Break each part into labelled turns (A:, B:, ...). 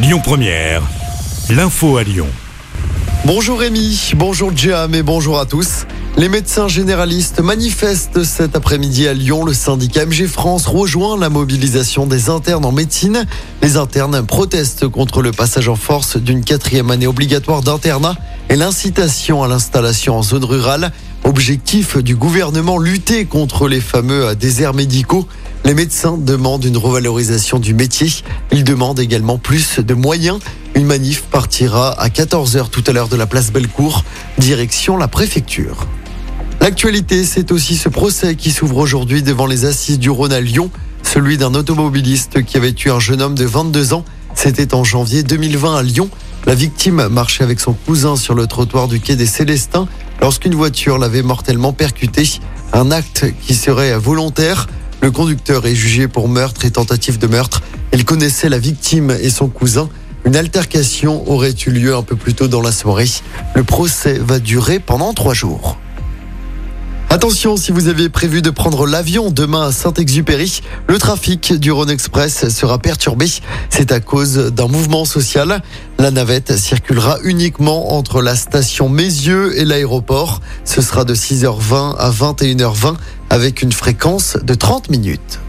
A: Lyon Première, l'info à Lyon.
B: Bonjour Rémi, bonjour Jam et bonjour à tous. Les médecins généralistes manifestent cet après-midi à Lyon. Le syndicat MG France rejoint la mobilisation des internes en médecine. Les internes protestent contre le passage en force d'une quatrième année obligatoire d'internat et l'incitation à l'installation en zone rurale. Objectif du gouvernement, lutter contre les fameux déserts médicaux. Les médecins demandent une revalorisation du métier. Ils demandent également plus de moyens. Une manif partira à 14h tout à l'heure de la place Bellecour, direction la préfecture. L'actualité, c'est aussi ce procès qui s'ouvre aujourd'hui devant les assises du Rhône à Lyon, celui d'un automobiliste qui avait tué un jeune homme de 22 ans. C'était en janvier 2020 à Lyon. La victime marchait avec son cousin sur le trottoir du quai des Célestins lorsqu'une voiture l'avait mortellement percuté. Un acte qui serait volontaire. Le conducteur est jugé pour meurtre et tentative de meurtre. Il connaissait la victime et son cousin. Une altercation aurait eu lieu un peu plus tôt dans la soirée. Le procès va durer pendant trois jours. Attention, si vous aviez prévu de prendre l'avion demain à Saint-Exupéry, le trafic du Rhône Express sera perturbé. C'est à cause d'un mouvement social. La navette circulera uniquement entre la station Mézieux et l'aéroport. Ce sera de 6h20 à 21h20 avec une fréquence de 30 minutes.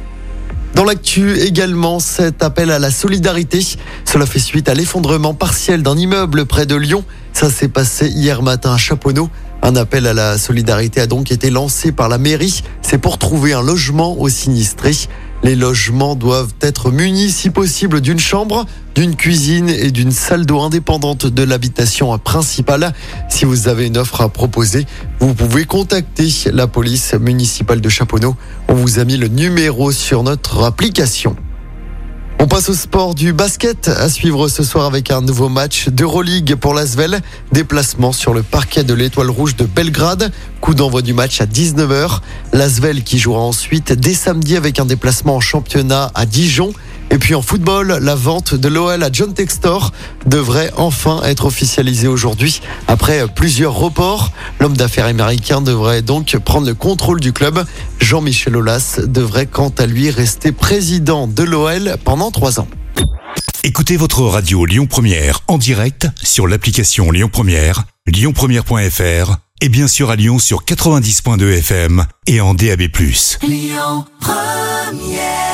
B: Dans l'actu également, cet appel à la solidarité. Cela fait suite à l'effondrement partiel d'un immeuble près de Lyon. Ça s'est passé hier matin à Chaponneau. Un appel à la solidarité a donc été lancé par la mairie. C'est pour trouver un logement aux sinistrés. Les logements doivent être munis si possible d'une chambre, d'une cuisine et d'une salle d'eau indépendante de l'habitation principale. Si vous avez une offre à proposer, vous pouvez contacter la police municipale de Chaponneau. On vous a mis le numéro sur notre application. On passe au sport du basket à suivre ce soir avec un nouveau match d'Euroleague pour l'Asvel. Déplacement sur le parquet de l'Étoile Rouge de Belgrade. Coup d'envoi du match à 19h. L'Asvel qui jouera ensuite dès samedi avec un déplacement en championnat à Dijon. Et puis en football, la vente de l'OL à John Textor devrait enfin être officialisée aujourd'hui après plusieurs reports. L'homme d'affaires américain devrait donc prendre le contrôle du club. Jean-Michel Aulas devrait quant à lui rester président de l'OL pendant trois ans.
A: Écoutez votre radio Lyon Première en direct sur l'application Lyon Première, lyonpremière.fr et bien sûr à Lyon sur 90.2 FM et en DAB+. Lyon Première